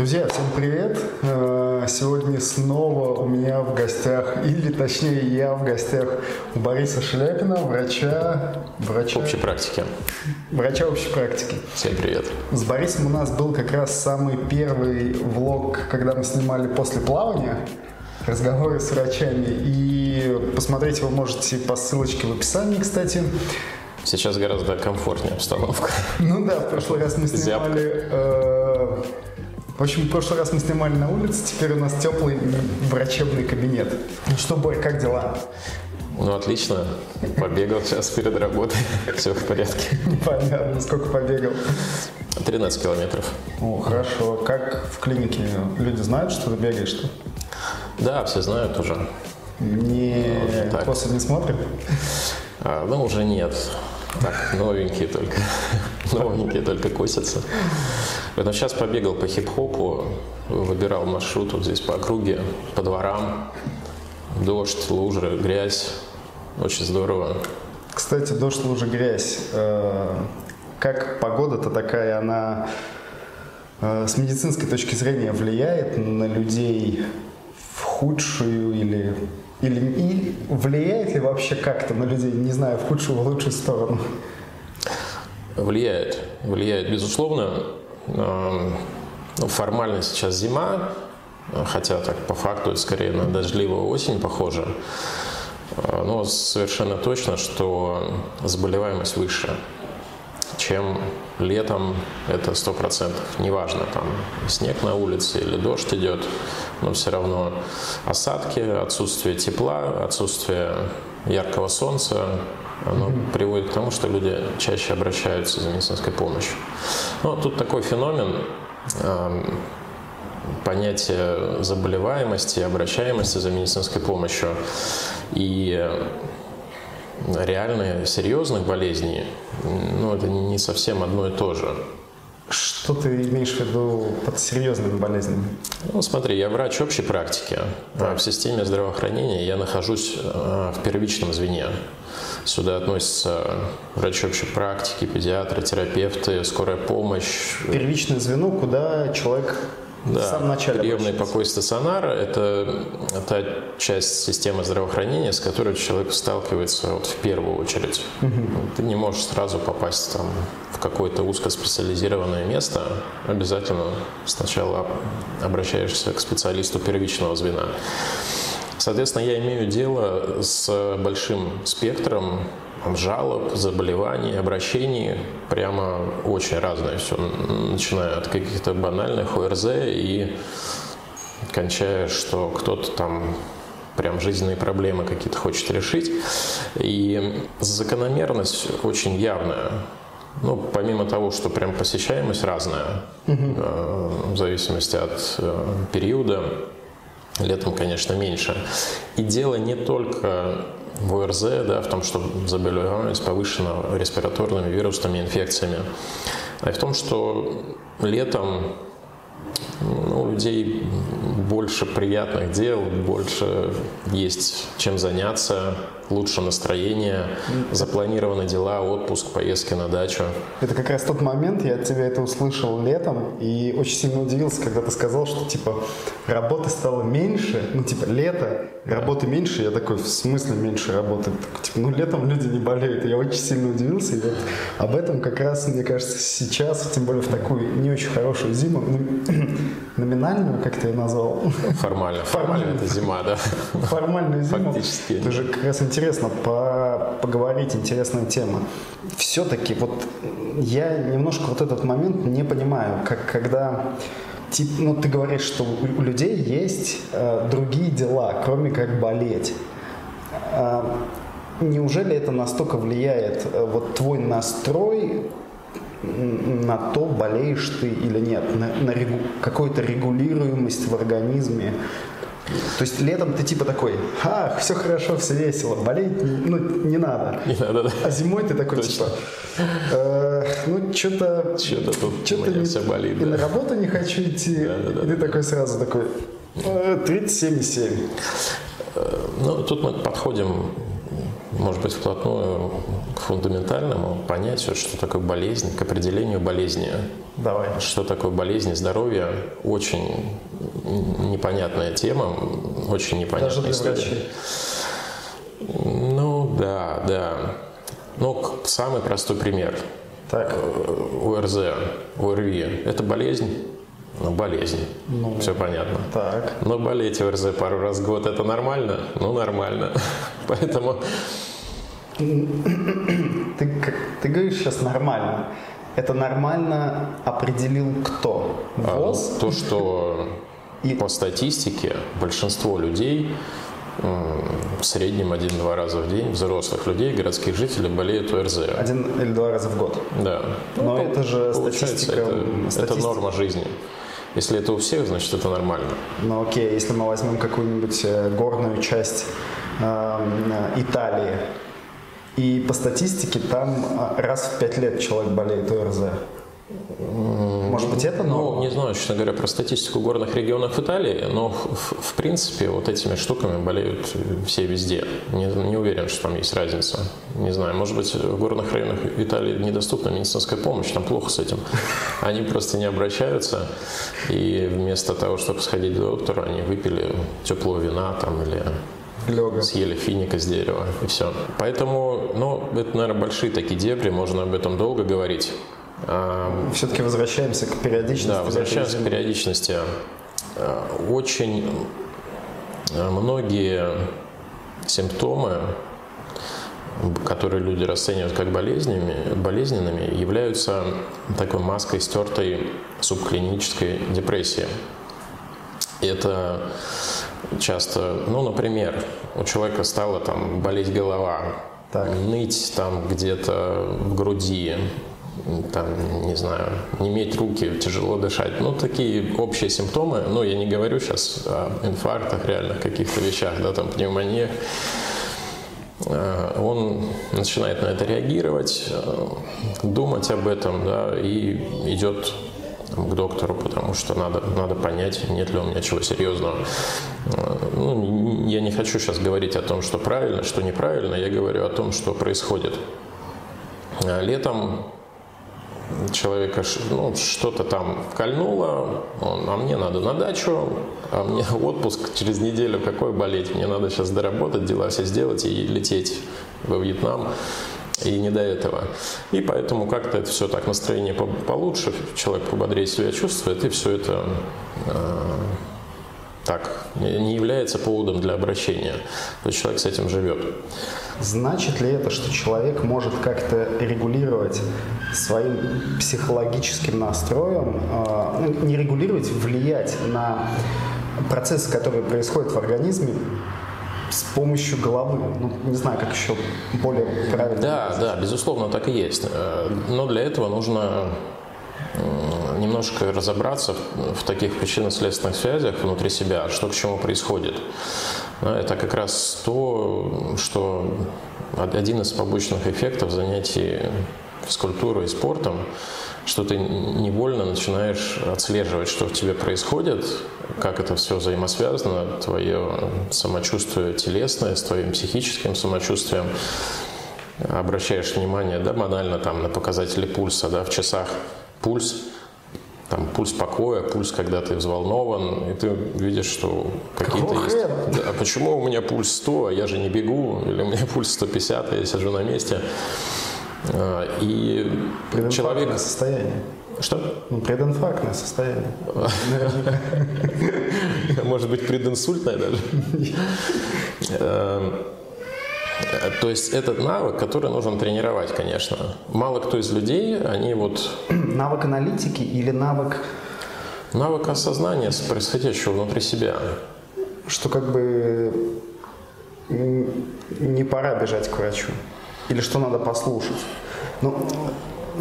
Друзья, всем привет! Э, сегодня снова у меня в гостях, или точнее я в гостях у Бориса Шляпина, врача... врача общей практики. Врача общей практики. Всем привет. С Борисом у нас был как раз самый первый влог, когда мы снимали после плавания разговоры с врачами. И посмотреть вы можете по ссылочке в описании, кстати. Сейчас гораздо комфортнее обстановка. Ну да, в прошлый раз мы снимали... В общем, в прошлый раз мы снимали на улице, теперь у нас теплый врачебный кабинет. Ну что, Борь, как дела? Ну, отлично. Побегал сейчас перед работой. Все в порядке. Понятно. Сколько побегал? 13 километров. О, хорошо. Как в клинике? Люди знают, что ты бегаешь-то? Да, все знают уже. Не, ну, после не смотрят? А, ну, уже нет. Так, новенькие только. новенькие только косятся. Но сейчас побегал по хип-хопу, выбирал маршрут вот здесь по округе, по дворам. Дождь, лужи, грязь. Очень здорово. Кстати, дождь, лужи, грязь. Э, как погода-то такая, она э, с медицинской точки зрения влияет на людей в худшую или или и влияет ли вообще как-то на людей, не знаю, в худшую, в лучшую сторону? Влияет. Влияет, безусловно. Ну, формально сейчас зима, хотя так по факту скорее на дождливую осень похоже. Но совершенно точно, что заболеваемость выше, чем летом, это сто процентов. Неважно, там снег на улице или дождь идет, но все равно осадки, отсутствие тепла, отсутствие яркого солнца, оно mm-hmm. приводит к тому, что люди чаще обращаются за медицинской помощью. Ну, тут такой феномен, э, понятие заболеваемости, обращаемости за медицинской помощью и реально серьезных болезней, ну, это не совсем одно и то же. Что ты имеешь в виду под серьезными болезнями? Ну, смотри, я врач общей практики. А в системе здравоохранения я нахожусь а, в первичном звене. Сюда относятся врачи общей практики, педиатры, терапевты, скорая помощь. Первичное звено, куда человек да, в самом начале. Приемный покой стационара – это та часть системы здравоохранения, с которой человек сталкивается вот в первую очередь. Угу. Ты не можешь сразу попасть там, в какое-то узкоспециализированное место. Обязательно сначала обращаешься к специалисту первичного звена. Соответственно, я имею дело с большим спектром жалоб, заболеваний, обращений прямо очень разное все, начиная от каких-то банальных ОРЗ и кончая, что кто-то там прям жизненные проблемы какие-то хочет решить. И закономерность очень явная. Ну, помимо того, что прям посещаемость разная, угу. в зависимости от э, периода, летом, конечно, меньше. И дело не только в ОРЗ, да, в том, что заболеваемость повышена респираторными вирусными инфекциями, а в том, что летом ну, у людей больше приятных дел, больше есть чем заняться, лучше настроение, запланированы дела, отпуск, поездки на дачу. Это как раз тот момент, я от тебя это услышал летом и очень сильно удивился, когда ты сказал, что типа работы стало меньше, ну типа лето, работы меньше, я такой, в смысле меньше работы? Так, типа, ну летом люди не болеют, я очень сильно удивился, и вот об этом как раз, мне кажется, сейчас, тем более в такую не очень хорошую зиму, ну, номинальную, как ты ее назвал? Формально. Формально это зима, да. Формальную зиму. Фактически. Это же как раз интересно по поговорить, интересная тема. Все-таки вот я немножко вот этот момент не понимаю, как когда тип, ну, ты говоришь, что у людей есть э, другие дела, кроме как болеть. Э, неужели это настолько влияет, э, вот твой настрой на то, болеешь ты или нет, на, на регу, какую-то регулируемость в организме. То есть летом ты типа такой, ах, все хорошо, все весело, болеть ну, не надо. Не надо, да. А зимой ты такой Точно. типа, э, ну что-то... Что-то тут что-то не, все болит. И да. на работу не хочу идти. Да, да, да, и ты да. такой сразу такой, э, 37,7. Э, ну, тут мы подходим может быть, вплотную к фундаментальному понятию, что такое болезнь, к определению болезни. Давай. Что такое болезнь и здоровье, очень непонятная тема, очень непонятная Даже для история. врачей. Ну, да, да. Ну, самый простой пример. Так. ОРЗ, ОРВИ – это болезнь? Ну, болезнь. Ну, Все понятно. Так. Но болеть ОРЗ пару раз в год – это нормально? Ну, нормально. Поэтому… Ты, ты говоришь сейчас нормально. Это нормально определил кто? ВОЗ? А, то, что и... по статистике большинство людей в среднем один-два раза в день взрослых людей, городских жителей болеют ОРЗ. Один или два раза в год? Да. Но ну, это же статистика, это, статистика. Это норма жизни. Если это у всех, значит это нормально. Ну окей, если мы возьмем какую-нибудь э, горную часть э, Италии, и по статистике там э, раз в пять лет человек болеет ОРЗ. Может быть, это но... Ну, не знаю, честно говоря, про статистику горных регионов Италии, но в, в принципе вот этими штуками болеют все везде. Не, не уверен, что там есть разница. Не знаю, может быть, в горных районах Италии недоступна медицинская помощь, там плохо с этим. Они просто не обращаются, и вместо того, чтобы сходить к доктору, они выпили теплого вина там или Лёга. съели финика с дерева, и все. Поэтому, ну, это, наверное, большие такие дебри, можно об этом долго говорить. Все-таки возвращаемся к периодичности. Да, возвращаемся к периодичности. А, очень а, многие симптомы, которые люди расценивают как болезнями, болезненными, являются такой маской стертой субклинической депрессии. Это часто, ну, например, у человека стала там болеть голова, так. ныть там где-то в груди, там, не знаю, не иметь руки, тяжело дышать. Ну, такие общие симптомы. Ну, я не говорю сейчас о инфарктах, реальных каких-то вещах, да, там, пневмониях. А, он начинает на это реагировать, э, думать об этом, да, и идет к доктору, потому что надо, надо понять, нет ли у меня чего серьезного. Э, ну, я не хочу сейчас говорить о том, что правильно, что неправильно, я говорю о том, что происходит. Летом человека ну, что-то там кольнуло, он, а мне надо на дачу, а мне отпуск через неделю, какой болеть, мне надо сейчас доработать, дела все сделать и лететь во Вьетнам. И не до этого. И поэтому как-то это все так, настроение получше, человек пободрее себя чувствует, и все это э, так, не является поводом для обращения. То есть человек с этим живет. Значит ли это, что человек может как-то регулировать своим психологическим настроем, ну, не регулировать, влиять на процессы, которые происходят в организме с помощью головы. Ну, не знаю, как еще более правильно. Да, да, безусловно, так и есть. Э, но для этого нужно немножко разобраться в таких причинно-следственных связях внутри себя, что к чему происходит. Это как раз то, что один из побочных эффектов занятий физкультурой и спортом, что ты невольно начинаешь отслеживать, что в тебе происходит, как это все взаимосвязано, твое самочувствие телесное с твоим психическим самочувствием. Обращаешь внимание, да, банально там на показатели пульса, да, в часах пульс там пульс покоя, пульс, когда ты взволнован, и ты видишь, что какие-то есть... Да, а почему у меня пульс 100, а я же не бегу, или у меня пульс 150, а я сижу на месте. А, и человек... состояние. Что? Ну, прединфарктное состояние. Может быть, прединсультное даже. Эм, то есть этот навык, который нужно тренировать, конечно. Мало кто из людей, они вот... Навык аналитики или навык... Навык осознания происходящего внутри себя. Что как бы не пора бежать к врачу. Или что надо послушать. Ну,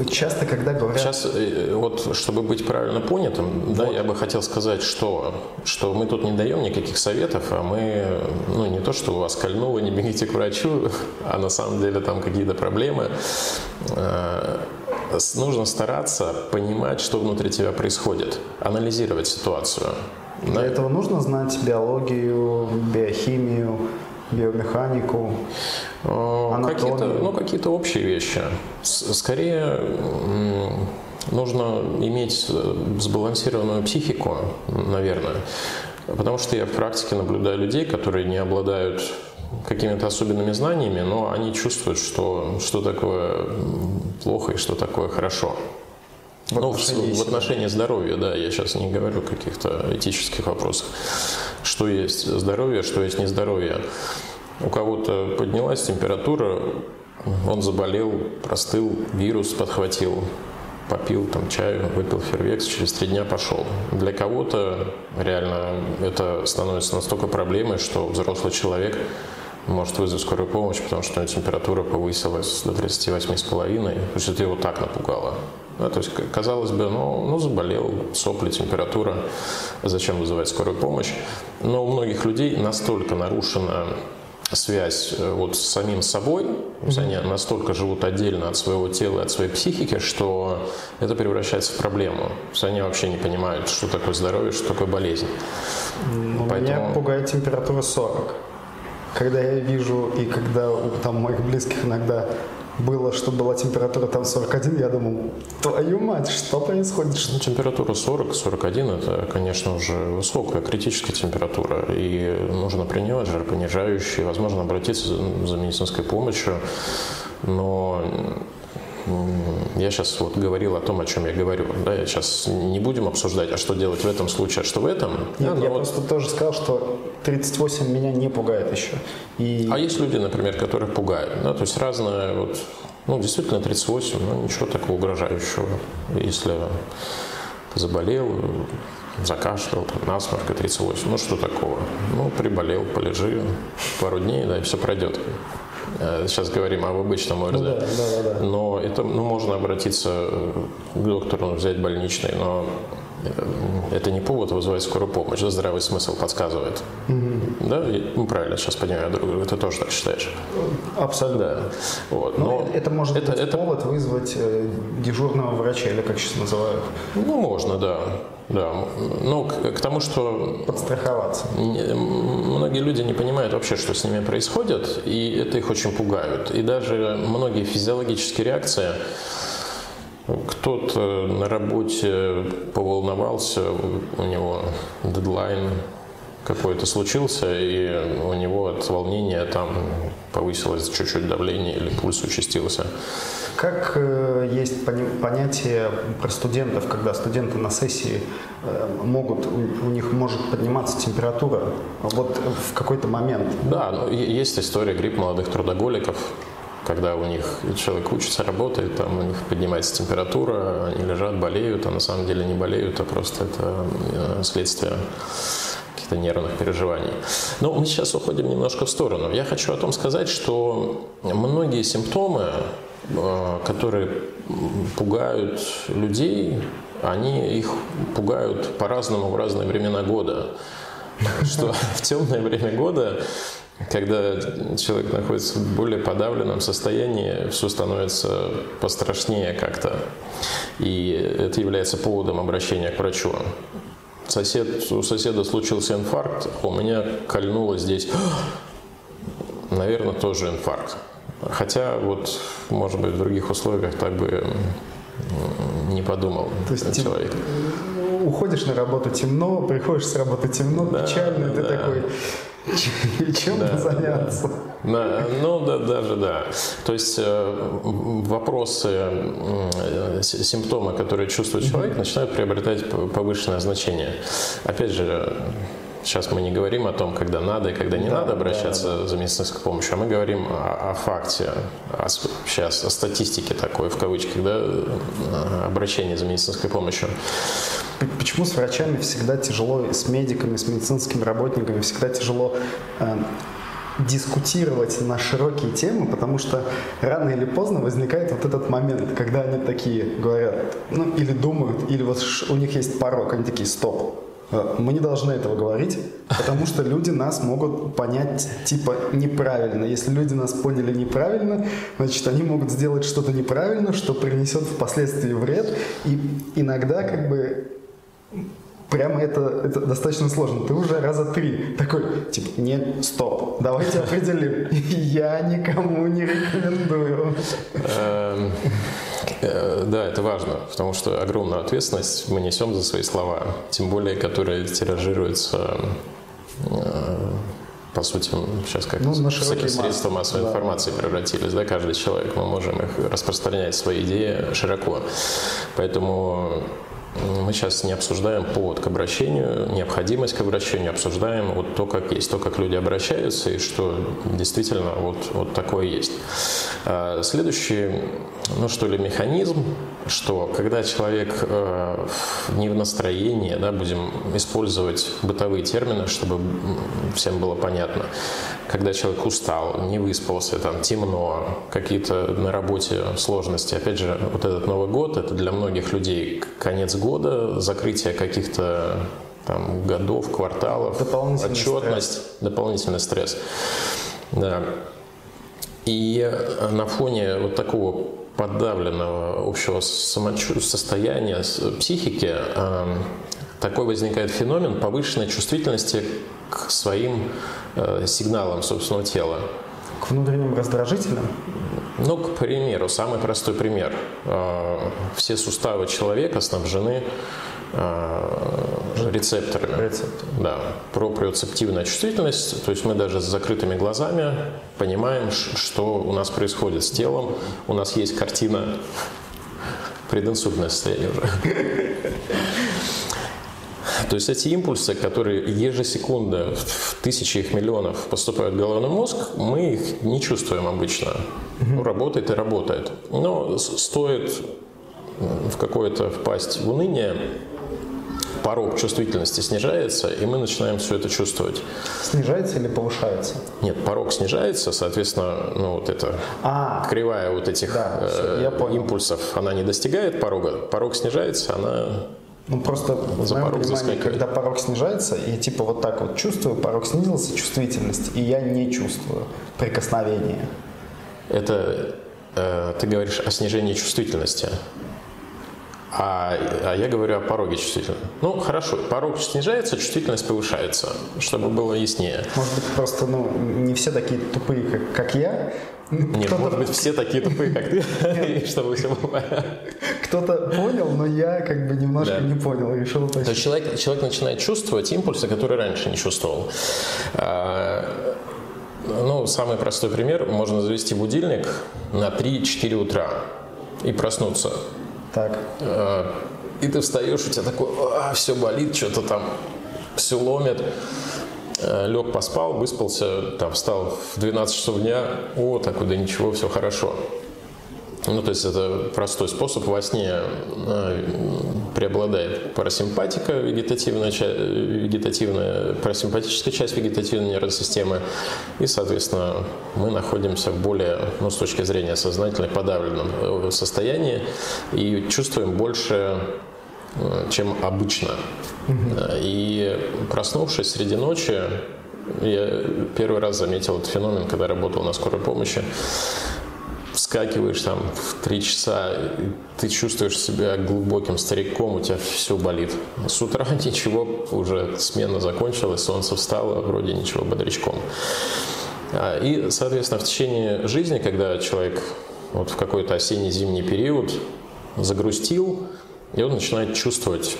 часто, когда говорят... Сейчас, э, вот, чтобы быть правильно понятым, вот. да, я бы хотел сказать, что, что мы тут не даем никаких советов, а мы, ну, не то, что у вас кольнуло, не бегите к врачу, а на самом деле там какие-то проблемы. Э, нужно стараться понимать, что внутри тебя происходит, анализировать ситуацию. Для да. этого нужно знать биологию, биохимию, биомеханику. Какие-то, ну, какие-то общие вещи. Скорее, нужно иметь э, сбалансированную психику, наверное. Потому что я в практике наблюдаю людей, которые не обладают какими-то особенными знаниями, но они чувствуют, что, что такое плохо и что такое хорошо. В ну, отношении, в, в отношении здоровья, да, я сейчас не говорю о каких-то этических вопросах. Что есть здоровье, что есть нездоровье. У кого-то поднялась температура, он заболел, простыл, вирус подхватил, попил там чаю, выпил фервекс, через три дня пошел. Для кого-то реально это становится настолько проблемой, что взрослый человек может вызвать скорую помощь, потому что у него температура повысилась до 38,5, то есть это его так напугало. Да, то есть, казалось бы, ну, ну заболел, сопли, температура, зачем вызывать скорую помощь? Но у многих людей настолько нарушена связь э, вот с самим собой, то есть они настолько живут отдельно от своего тела, от своей психики, что это превращается в проблему. То есть они вообще не понимают, что такое здоровье, что такое болезнь. Ну, Поэтому... Меня пугает температура 40. Когда я вижу и когда у там, моих близких иногда было, что была температура там 41, я думал, твою мать, что происходит? Ну, температура 40-41 это, конечно, уже высокая критическая температура, и нужно принимать жаропонижающие, возможно, обратиться за медицинской помощью, но я сейчас вот говорил о том, о чем я говорю. Да, я сейчас не будем обсуждать, а что делать в этом случае, а что в этом. Нет, да, я вот... просто тоже сказал, что 38 меня не пугает еще. И... А есть люди, например, которых пугают. Да, то есть разное, вот, ну, действительно 38, ну, ничего такого угрожающего. Если заболел, закашлял, там, насморк и 38, ну что такого? Ну, приболел, полежи пару дней, да, и все пройдет. Э, сейчас говорим об обычном ОРЗ. Ну, да, да, да. Но это, ну, можно обратиться к доктору, взять больничный, но это не повод вызывать скорую помощь, это здравый смысл подсказывает. Угу. Да, ну правильно, сейчас понимаю, ты тоже так считаешь? Абсолютно. Да. Вот. Но, но это может это, быть это... повод вызвать э, дежурного врача, или как сейчас называют? Ну, можно, да. Да, ну, к, к тому, что... Подстраховаться. Многие люди не понимают вообще, что с ними происходит, и это их очень пугает. И даже многие физиологические реакции, кто-то на работе поволновался, у него дедлайн какой-то случился, и у него от волнения там повысилось чуть-чуть давление или пульс участился. Как э, есть понятие про студентов, когда студенты на сессии э, могут, у, них может подниматься температура вот в какой-то момент? Да, ну, есть история грипп молодых трудоголиков, когда у них человек учится, работает, там у них поднимается температура, они лежат, болеют, а на самом деле не болеют, а просто это э, следствие каких-то нервных переживаний. Но мы сейчас уходим немножко в сторону. Я хочу о том сказать, что многие симптомы Э, которые пугают людей, они их пугают по-разному в разные времена года. Что в темное время года, когда человек находится в более подавленном состоянии, все становится пострашнее как-то. И это является поводом обращения к врачу. Сосед, у соседа случился инфаркт, а у меня кольнуло здесь, наверное, тоже инфаркт. Хотя вот, может быть, в других условиях так бы не подумал То есть человек. Уходишь на работу темно, приходишь с работы темно, да, печально, да. ты такой, чем да, заняться? Да, ну, да, даже да. То есть э, вопросы, симптомы, которые чувствует человек, начинают приобретать повышенное значение. Опять же, Сейчас мы не говорим о том, когда надо и когда не да, надо обращаться да, да. за медицинской помощью, а мы говорим о, о факте, о, сейчас о статистике такой, в кавычках, да, обращения за медицинской помощью. Почему с врачами всегда тяжело, с медиками, с медицинскими работниками всегда тяжело э, дискутировать на широкие темы, потому что рано или поздно возникает вот этот момент, когда они такие говорят, ну или думают, или вот у них есть порог, они такие, стоп, Э, мы не должны этого говорить, потому что люди нас могут понять типа неправильно. Если люди нас поняли неправильно, значит они могут сделать что-то неправильно, что принесет впоследствии вред. И иногда как бы прямо это, это достаточно сложно. Ты уже раза три такой, типа, нет, стоп, давайте определим. Я никому не рекомендую. Эм, э, да, это важно, потому что огромную ответственность мы несем за свои слова, тем более, которые тиражируются э, по сути, сейчас как ну, всякие средства массовой да. информации превратились, да, каждый человек, мы можем их распространять свои идеи широко. Поэтому мы сейчас не обсуждаем повод к обращению, необходимость к обращению, обсуждаем вот то, как есть, то, как люди обращаются, и что действительно вот, вот такое есть. А следующий, ну что ли, механизм, что когда человек э, не в настроении, да, будем использовать бытовые термины, чтобы всем было понятно, когда человек устал, не выспался, там темно, какие-то на работе сложности. Опять же, вот этот Новый год, это для многих людей конец года, закрытие каких-то там, годов, кварталов, отчетность, стресс. дополнительный стресс. Да. И на фоне вот такого подавленного общего самочувствия, состояния психики, такой возникает феномен повышенной чувствительности к своим э, сигналам собственного тела. К внутренним раздражителям? Ну, к примеру, самый простой пример. Э, все суставы человека снабжены э, рецепторами. Рецептор. Да, проприоцептивная чувствительность, то есть мы даже с закрытыми глазами понимаем, что у нас происходит с телом. У нас есть картина прединсультное состояние уже. То есть эти импульсы, которые ежесекунды в тысячи их миллионов поступают в головной мозг, мы их не чувствуем обычно. Ну, работает и работает. Но стоит в какое-то впасть в уныние, порог чувствительности снижается, и мы начинаем все это чувствовать. Снижается или повышается? Нет, порог снижается, соответственно, ну вот эта а, кривая вот этих да, э, импульсов, она не достигает порога, порог снижается, она ну просто в моем понимании, когда порог снижается, и типа вот так вот чувствую, порог снизился, чувствительность, и я не чувствую прикосновения. Это э, ты говоришь о снижении чувствительности. А, а я говорю о пороге чувствительности. Ну, хорошо, порог снижается, чувствительность повышается, чтобы было яснее. Может быть, просто ну, не все такие тупые, как, как я, нет, может быть, все такие тупые, как ты, чтобы все было Кто-то понял, но я как бы немножко не понял, решил уточнить. То есть человек, человек начинает чувствовать импульсы, которые раньше не чувствовал. А, ну, самый простой пример, можно завести будильник на 3-4 утра и проснуться. Так. А, и ты встаешь, у тебя такой, а, все болит, что-то там все ломит. Э, лег, поспал, выспался, там, встал в 12 часов дня, о, так да ничего, все хорошо. Ну, то есть это простой способ. Во сне э, преобладает парасимпатика, вегетативная, вегетативная, парасимпатическая часть вегетативной нервной системы. И, соответственно, мы находимся в более, ну, с точки зрения сознательной, подавленном э, состоянии и чувствуем больше Э, чем обычно. И проснувшись среди ночи, я первый раз заметил этот феномен, когда работал на скорой помощи. Вскакиваешь там в три часа, ты чувствуешь себя глубоким стариком, у тебя все болит. С утра ничего, уже смена закончилась, солнце встало, вроде ничего, бодрячком. А, и, соответственно, в течение жизни, когда человек вот в какой-то осенне-зимний период загрустил, и он начинает чувствовать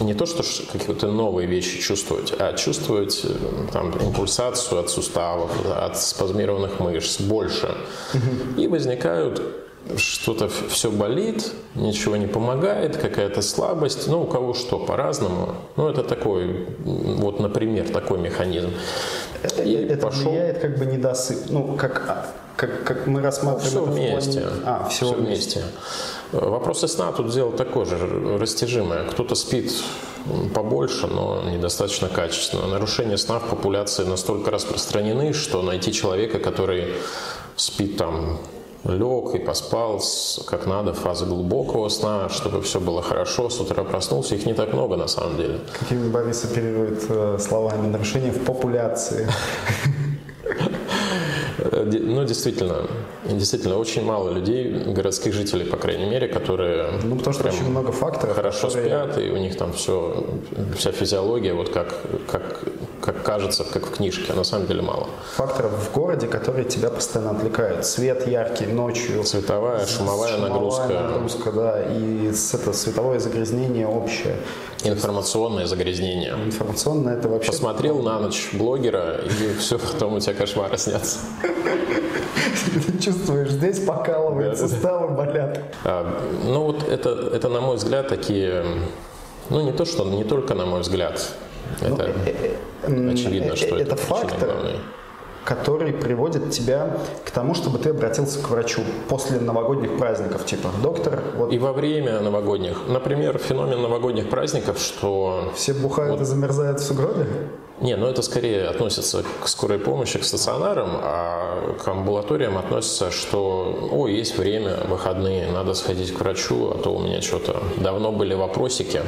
не то, что какие-то новые вещи чувствовать, а чувствовать э, там, импульсацию от суставов, от спазмированных мышц больше. И возникают что-то все болит, ничего не помогает, какая-то слабость, ну, у кого что, по-разному. Ну, это такой, вот, например, такой механизм. Это, это пошел... влияет как бы недосып, ну, как, а, как, как мы рассматриваем все вместе. Плане... А, все, все вместе. вместе. Вопросы сна тут дело такое же, растяжимое. Кто-то спит побольше, но недостаточно качественно. Нарушения сна в популяции настолько распространены, что найти человека, который спит там лег и поспал как надо, фазы глубокого сна, чтобы все было хорошо, с утра проснулся, их не так много на самом деле. Какими Борис оперирует э, словами нарушения в популяции? Ну, действительно, действительно, очень мало людей, городских жителей, по крайней мере, которые ну, потому что очень много факторов, хорошо которые... спят, и у них там все, вся физиология, вот как, как, как кажется, как в книжке, а на самом деле мало. Факторов в городе, которые тебя постоянно отвлекают. Свет яркий ночью. Цветовая, шумовая, шумовая нагрузка. нагрузка, да, и это световое загрязнение общее. Информационное загрязнение. Информационное это вообще... Посмотрел на ночь блогера, и все, потом у тебя кошмары снятся. Чувствуешь, здесь покалывает, суставы болят. А, ну вот это, это, на мой взгляд, такие... Ну не то, что не только на мой взгляд. Ну, это э, э, очевидно, что это, это фактор, который приводит тебя к тому, чтобы ты обратился к врачу после новогодних праздников, типа доктор. Вот. И во время новогодних. Например, феномен новогодних праздников, что... Все бухают вот... и замерзают в сугробе? Не, ну это скорее относится к скорой помощи, к стационарам, а к амбулаториям относится, что, о, есть время, выходные, надо сходить к врачу, а то у меня что-то давно были вопросики,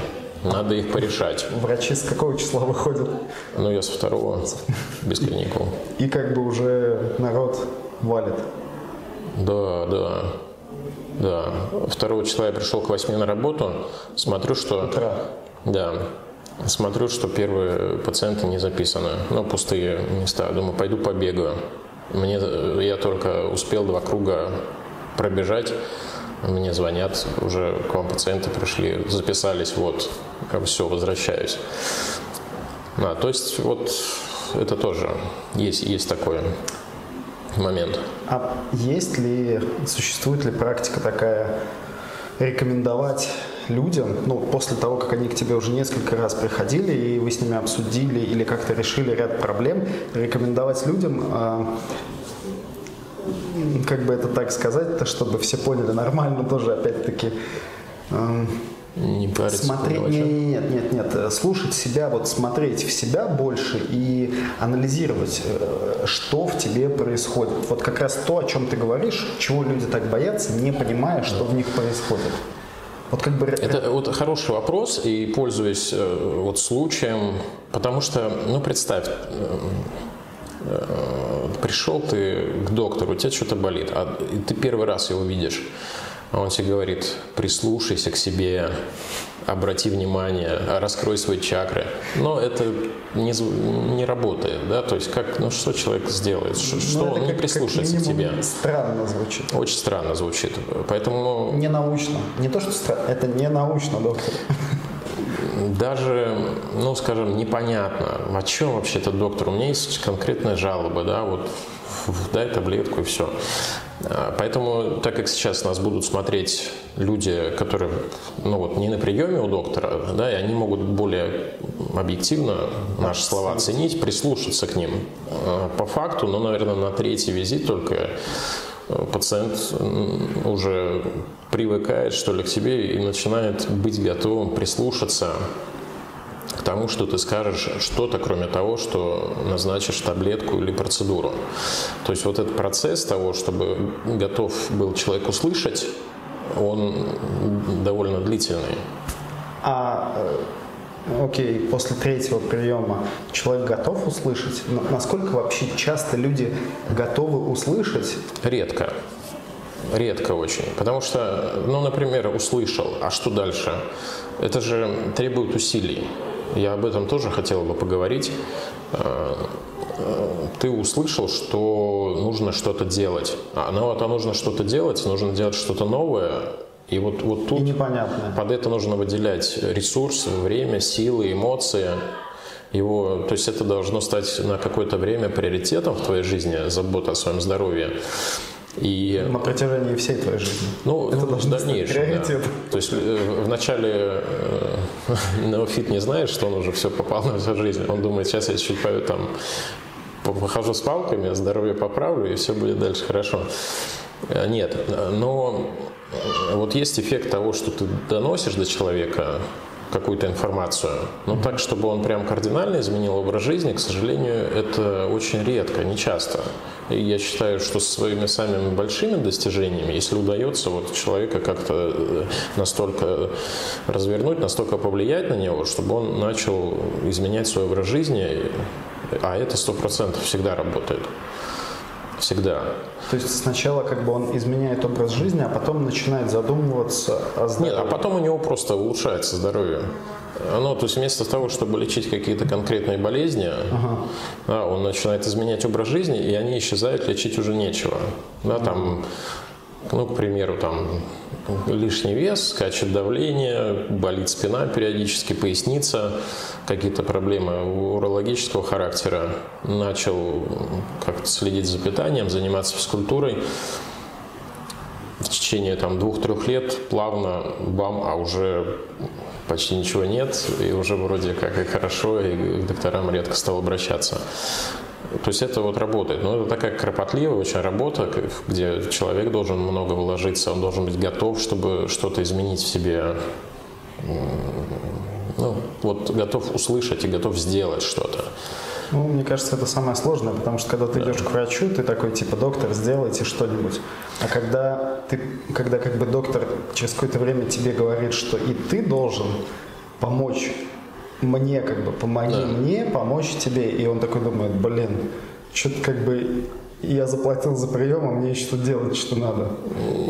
надо их порешать. Врачи с какого числа выходят? Ну, я со второго, без каникул. И как бы уже народ валит. Да, да. Да. Второго числа я пришел к восьми на работу, смотрю, что... Утра. Да. Смотрю, что первые пациенты не записаны. Ну, пустые места. Думаю, пойду побегаю. Мне, я только успел два круга пробежать. Мне звонят, уже к вам пациенты пришли, записались, вот, все, возвращаюсь. А, то есть вот это тоже есть, есть такой момент. А есть ли, существует ли практика такая рекомендовать людям, ну, после того, как они к тебе уже несколько раз приходили, и вы с ними обсудили или как-то решили ряд проблем, рекомендовать людям а, как бы это так сказать-то, чтобы все поняли нормально тоже, опять-таки, э, не париться. Смотреть, нет, нет, нет, нет, слушать себя, вот смотреть в себя больше и анализировать, э, что в тебе происходит. Вот как раз то, о чем ты говоришь, чего люди так боятся, не понимая, что в них происходит. Вот как бы... Это вот хороший вопрос, и пользуясь э, вот случаем, потому что, ну, представь, Э, пришел ты к доктору, у тебя что-то болит, а ты первый раз его видишь, а он тебе говорит, прислушайся к себе, обрати внимание, раскрой свои чакры. Но это не, не работает, да, то есть как, ну что человек сделает, что, что ну, он не прислушается к тебе. странно звучит. Очень странно звучит, поэтому... Не научно, не то, что странно, это не научно, доктор даже, ну, скажем, непонятно, о чем вообще этот доктор. У меня есть конкретная жалоба, да, вот дай таблетку и все. А, поэтому, так как сейчас нас будут смотреть люди, которые ну вот, не на приеме у доктора, да, и они могут более объективно наши слова оценить, прислушаться к ним. А, по факту, ну, наверное, на третий визит только пациент уже привыкает, что ли, к тебе и начинает быть готовым прислушаться к тому, что ты скажешь что-то, кроме того, что назначишь таблетку или процедуру. То есть вот этот процесс того, чтобы готов был человек услышать, он довольно длительный. А окей, после третьего приема человек готов услышать? Насколько вообще часто люди готовы услышать? Редко. Редко очень. Потому что, ну, например, услышал, а что дальше? Это же требует усилий. Я об этом тоже хотел бы поговорить. Э, э, ты услышал, что нужно что-то делать. А, ну вот, а нужно что-то делать, нужно делать что-то новое, и вот, вот тут и под это нужно выделять ресурсы, время, силы, эмоции. Его, то есть это должно стать на какое-то время приоритетом в твоей жизни, забота о своем здоровье. И, на протяжении всей твоей жизни. Ну, это должно быть приоритет. Да. То есть э, вначале э, неофит не знает, что он уже все попал на всю жизнь. Он думает, сейчас я чуть там похожу с палками, здоровье поправлю, и все будет дальше хорошо. Э, нет, но вот есть эффект того, что ты доносишь до человека какую-то информацию, но так, чтобы он прям кардинально изменил образ жизни, к сожалению, это очень редко, не часто. И я считаю, что со своими самыми большими достижениями, если удается вот человека как-то э, настолько развернуть, настолько повлиять на него, чтобы он начал изменять свой образ жизни, а это сто процентов всегда работает. Всегда. То есть сначала как бы он изменяет образ жизни, а потом начинает задумываться о здоровье. Нет, а потом у него просто улучшается здоровье. Ну, то есть вместо того, чтобы лечить какие-то конкретные болезни, ага. да, он начинает изменять образ жизни, и они исчезают, лечить уже нечего. Да, там, ну, к примеру, там лишний вес, скачет давление, болит спина периодически, поясница, какие-то проблемы урологического характера. Начал как-то следить за питанием, заниматься физкультурой. В течение там двух-трех лет плавно, бам, а уже почти ничего нет, и уже вроде как и хорошо, и к докторам редко стал обращаться. То есть это вот работает. Но это такая кропотливая очень работа, где человек должен много вложиться, он должен быть готов, чтобы что-то изменить в себе. Ну, вот готов услышать и готов сделать что-то. Ну, мне кажется, это самое сложное, потому что когда ты да. идешь к врачу, ты такой, типа, доктор, сделайте что-нибудь. А когда ты, когда как бы доктор через какое-то время тебе говорит, что и ты должен помочь мне, как бы, помоги да. мне помочь тебе. И он такой думает, блин, что-то как бы я заплатил за прием, а мне еще тут делать что надо.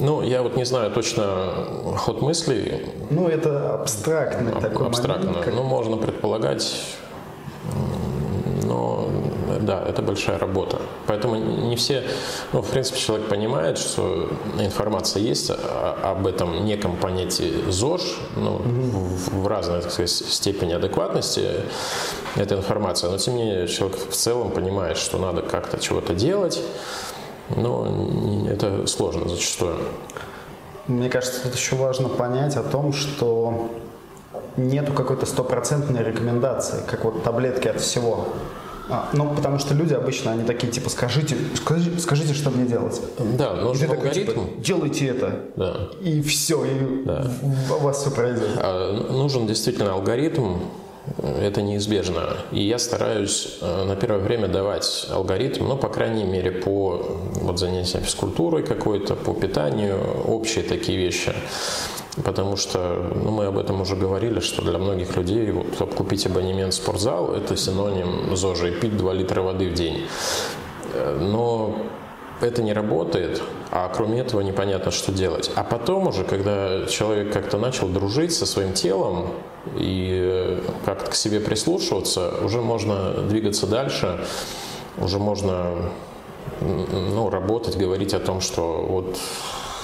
Ну, я вот не знаю точно ход мыслей. Ну, это абстрактный Аб- такой Абстрактно. Момент, как... Ну, можно предполагать, да, это большая работа. Поэтому не все, ну, в принципе, человек понимает, что информация есть об этом неком понятии ЗОЖ, ну, в, в разной, так сказать, степени адекватности эта информация. Но, тем не менее, человек в целом понимает, что надо как-то чего-то делать, но это сложно зачастую. Мне кажется, тут еще важно понять о том, что нету какой-то стопроцентной рекомендации, как вот таблетки от всего. А, ну, потому что люди обычно, они такие, типа, скажите, скажите, скажите что мне делать. Да, нужен и алгоритм. Такой, типа, делайте это. Да. И все, и да. у вас все пройдет. А, нужен действительно алгоритм, это неизбежно. И я стараюсь э, на первое время давать алгоритм, ну, по крайней мере, по вот, занятиям физкультурой какой-то, по питанию, общие такие вещи. Потому что ну, мы об этом уже говорили, что для многих людей вот, купить абонемент в спортзал – это синоним ЗОЖа и пить 2 литра воды в день. Э, но это не работает, а кроме этого непонятно, что делать. А потом уже, когда человек как-то начал дружить со своим телом и э, как-то к себе прислушиваться, уже можно двигаться дальше, уже можно ну, работать, говорить о том, что вот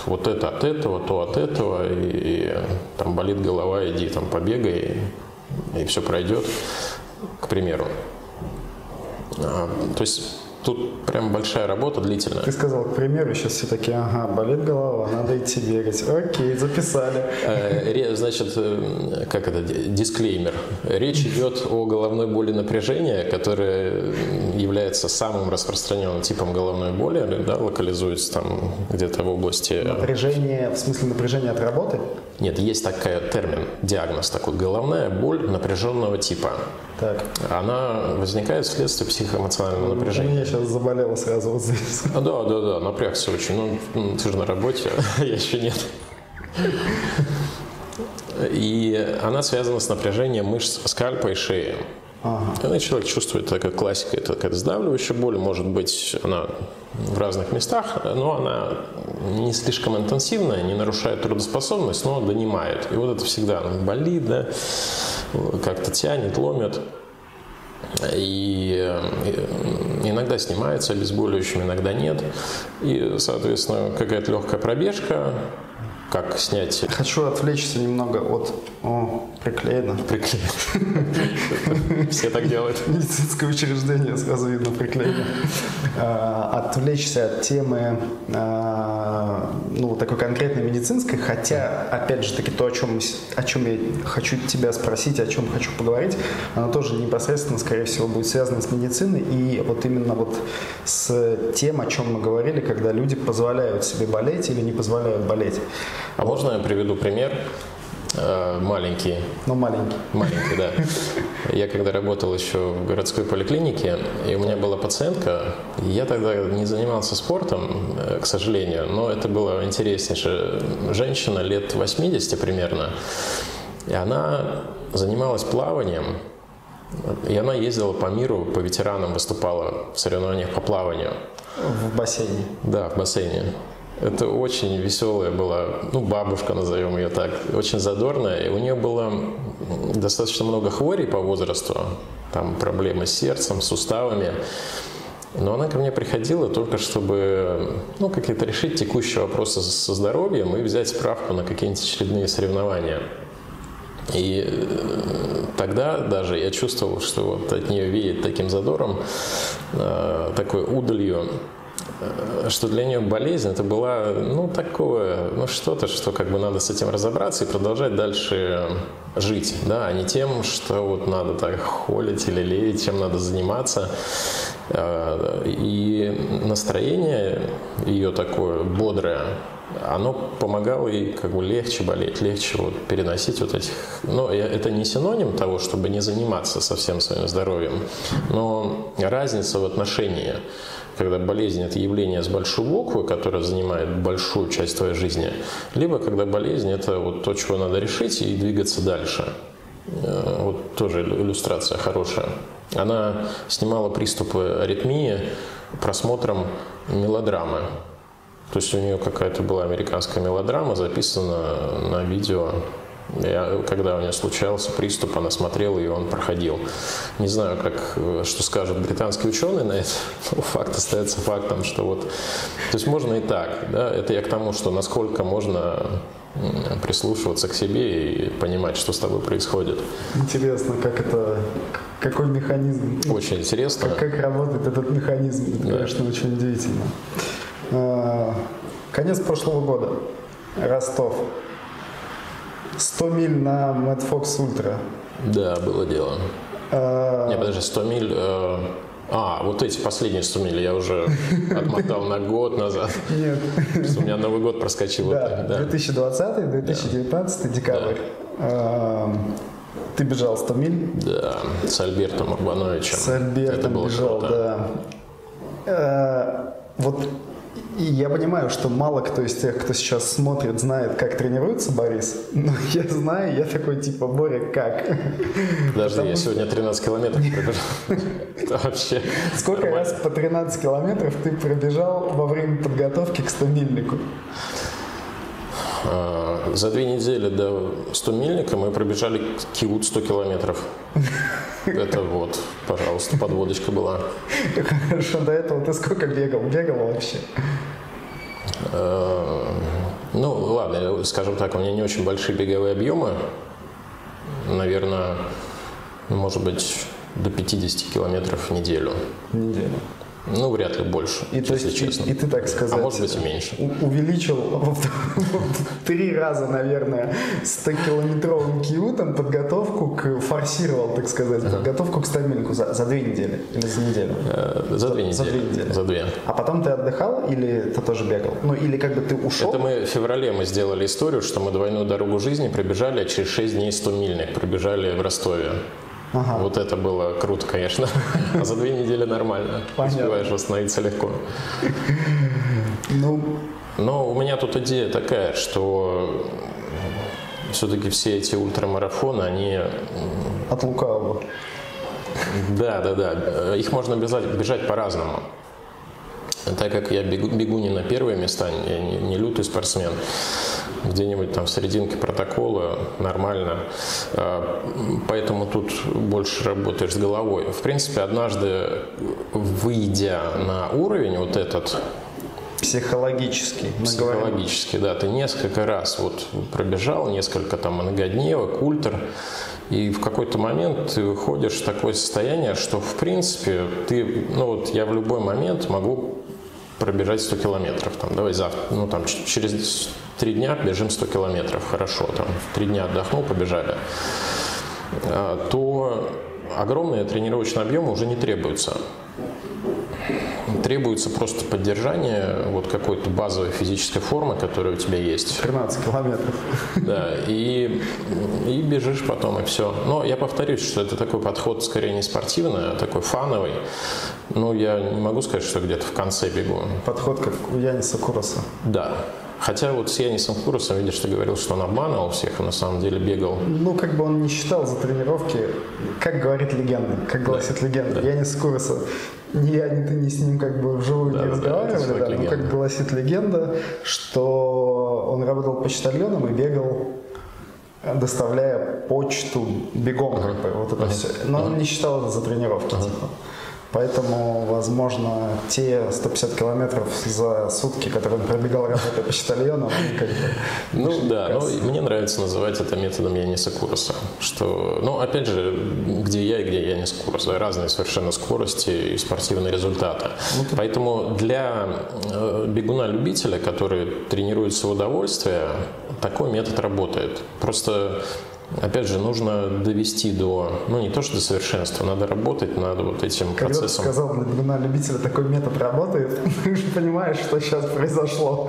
вот это от этого, то от этого, и, и там болит голова, иди там побегай, и, все пройдет, к примеру. А, то есть Тут прям большая работа длительная. Ты сказал, к примеру, сейчас все такие, ага, болит голова, надо идти бегать. Окей, записали. Э, значит, э, как это, дисклеймер. Речь идет о головной боли напряжения, которая является самым распространенным типом головной боли, да, локализуется там где-то в области... Напряжение, в смысле напряжение от работы? Нет, есть такой термин, диагноз такой, головная боль напряженного типа. Так. Она возникает вследствие психоэмоционального напряжения. У меня сейчас заболело сразу вот здесь. А, да, да, да, напрягся очень. Ну, ты же на работе, а я еще нет. И она связана с напряжением мышц скальпа и шеи. Ага. Когда человек чувствует, такая классика, это какая-то сдавливающая боль, может быть, она в разных местах, но она не слишком интенсивная, не нарушает трудоспособность, но донимает. И вот это всегда болит, да, как-то тянет, ломит. И иногда снимается обезболивающим, иногда нет. И, соответственно, какая-то легкая пробежка, как снять... Хочу отвлечься немного от... О, приклеено. Приклеено. Все так делают. Медицинское учреждение, сразу видно, приклеено. А, отвлечься от темы а, ну, такой конкретной медицинской, хотя, опять же таки, то, о чем, о чем я хочу тебя спросить, о чем хочу поговорить, оно тоже непосредственно, скорее всего, будет связано с медициной и вот именно вот с тем, о чем мы говорили, когда люди позволяют себе болеть или не позволяют болеть. А можно я приведу пример? Э, маленький. Ну, маленький. Маленький, да. Я когда работал еще в городской поликлинике, и у меня была пациентка, я тогда не занимался спортом, э, к сожалению, но это была интереснейшая женщина, лет 80 примерно, и она занималась плаванием, и она ездила по миру, по ветеранам выступала в соревнованиях по плаванию. В бассейне? Да, в бассейне. Это очень веселая была, ну, бабушка, назовем ее так, очень задорная. И у нее было достаточно много хворей по возрасту, там проблемы с сердцем, суставами. Но она ко мне приходила только чтобы ну, какие-то решить текущие вопросы со здоровьем и взять справку на какие-нибудь очередные соревнования. И э, тогда даже я чувствовал, что вот от нее веет таким задором, э, такой удалью, что для нее болезнь это была, ну, такое, ну, что-то, что как бы надо с этим разобраться и продолжать дальше жить, да, а не тем, что вот надо так холить или леять, чем надо заниматься. И настроение ее такое бодрое, оно помогало ей как бы легче болеть, легче вот переносить вот этих... Но это не синоним того, чтобы не заниматься совсем своим здоровьем, но разница в отношении, когда болезнь – это явление с большой буквы, которое занимает большую часть твоей жизни, либо когда болезнь – это вот то, чего надо решить и двигаться дальше. Э, вот тоже иллюстрация хорошая. Она снимала приступы аритмии просмотром мелодрамы. То есть у нее какая-то была американская мелодрама, записана на видео. Я, когда у нее случался приступ, она смотрела, и он проходил. Не знаю, как, что скажут британские ученые на это. Но факт остается фактом, что вот... То есть можно и так. Да? Это я к тому, что насколько можно прислушиваться к себе и понимать, что с тобой происходит. Интересно, как это, какой механизм? Очень интересно. Как, как работает этот механизм? Это, да. конечно, очень удивительно. А, конец прошлого года. Ростов. 100 миль на Mad Fox Ultra. Да, было дело. А... Не, подожди, 100 миль... Э... А, вот эти последние 100 миль я уже отмотал на год назад. Нет. У меня Новый год проскочил. Да, да. 2020, 2019, да. декабрь. Да. А, ты бежал 100 миль? Да, с Альбертом Урбановичем. С Альбертом бежал, да. А, вот и я понимаю, что мало кто из тех, кто сейчас смотрит, знает, как тренируется Борис. Но я знаю, я такой типа, Боря, как? Подожди, я сегодня 13 километров пробежал. Это вообще Сколько раз по 13 километров ты пробежал во время подготовки к 100-мильнику? А, за две недели до 100-мильника мы пробежали Киут 100 километров. Это вот, пожалуйста, подводочка была. Хорошо, до этого ты сколько бегал? Бегал вообще? Э, ну, ладно, скажем так, у меня не очень большие беговые объемы. Наверное, может быть, до 50 километров в неделю. В неделю. Ну, вряд ли больше, и, если есть, честно. И, и ты, так сказать, а может быть и меньше. увеличил в три раза, наверное, 100-километровым киутом подготовку к, форсировал, так сказать, подготовку к стаминку за, за две недели или за неделю? Э, за, две недели. За две недели. За две. А потом ты отдыхал или ты тоже бегал? Ну, или как бы ты ушел? Это мы в феврале мы сделали историю, что мы двойную дорогу жизни пробежали, а через 6 дней 100 мильник пробежали в Ростове. Ага. Вот это было круто, конечно. А за две недели нормально. Понятно. Успеваешь восстановиться легко. Ну... Но у меня тут идея такая, что все-таки все эти ультрамарафоны, они... От лукавого. Да, да, да. Их можно бежать, бежать по-разному. Так как я бегу, бегу не на первые места, я не, не лютый спортсмен, где-нибудь там в серединке протокола нормально. А, поэтому тут больше работаешь с головой. В принципе, однажды выйдя на уровень вот этот, Психологический. Психологический, да. Ты несколько раз вот пробежал, несколько там многодневок, ультр, и в какой-то момент ты выходишь в такое состояние, что в принципе ты, ну вот я в любой момент могу пробежать 100 километров. Там, давай завтра, ну там через три дня бежим 100 километров, хорошо, там три дня отдохнул, побежали, а, то огромные тренировочные объемы уже не требуются. Требуется просто поддержание вот какой-то базовой физической формы, которая у тебя есть. 13 километров. Да, и, и бежишь потом, и все. Но я повторюсь, что это такой подход скорее не спортивный, а такой фановый. Ну, я не могу сказать, что где-то в конце бегу. Подход как у Яниса Куроса. Да, Хотя вот с Янисом Куросом, видишь, ты говорил, что он обманывал всех, а на самом деле бегал. Ну, как бы он не считал за тренировки, как говорит легенда, как гласит да, легенда. Да. Янис Куроса, ни я, ни ты, ни с ним как бы вживую да, не да, разговаривали, да, но как гласит легенда, что он работал почтальоном и бегал доставляя почту бегом, uh-huh. как бы, вот это uh-huh. все. Но uh-huh. он не считал это за тренировки. Uh-huh. Типа. Поэтому, возможно, те 150 километров за сутки, которые он пробегал работая почтальоном, они как бы... Ну да, но мне нравится называть это методом Яниса Куроса. Что, ну, опять же, где я и где Янис Курос, да, разные совершенно скорости и спортивные результаты. Ну, ты... Поэтому для э, бегуна-любителя, который тренируется в удовольствие, такой метод работает. Просто Опять же, нужно довести до, ну не то что до совершенства, надо работать над вот этим Когда процессом. Когда сказал, на любителя такой метод работает, ты же понимаешь, что сейчас произошло.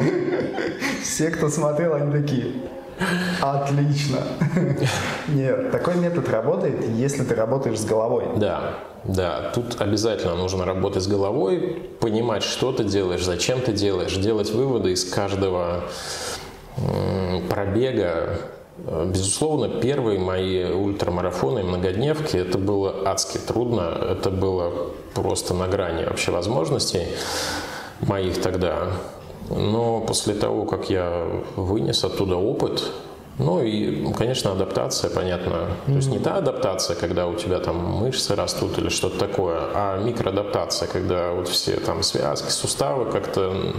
Все, кто смотрел, они такие, Отлично. Нет, такой метод работает, если ты работаешь с головой. Да, да, тут обязательно нужно работать с головой, понимать, что ты делаешь, зачем ты делаешь, делать выводы из каждого пробега, безусловно, первые мои ультрамарафоны и многодневки, это было адски трудно, это было просто на грани вообще возможностей моих тогда. Но после того, как я вынес оттуда опыт, ну и, конечно, адаптация, понятно. Mm-hmm. То есть не та адаптация, когда у тебя там мышцы растут или что-то такое, а микроадаптация, когда вот все там связки, суставы как-то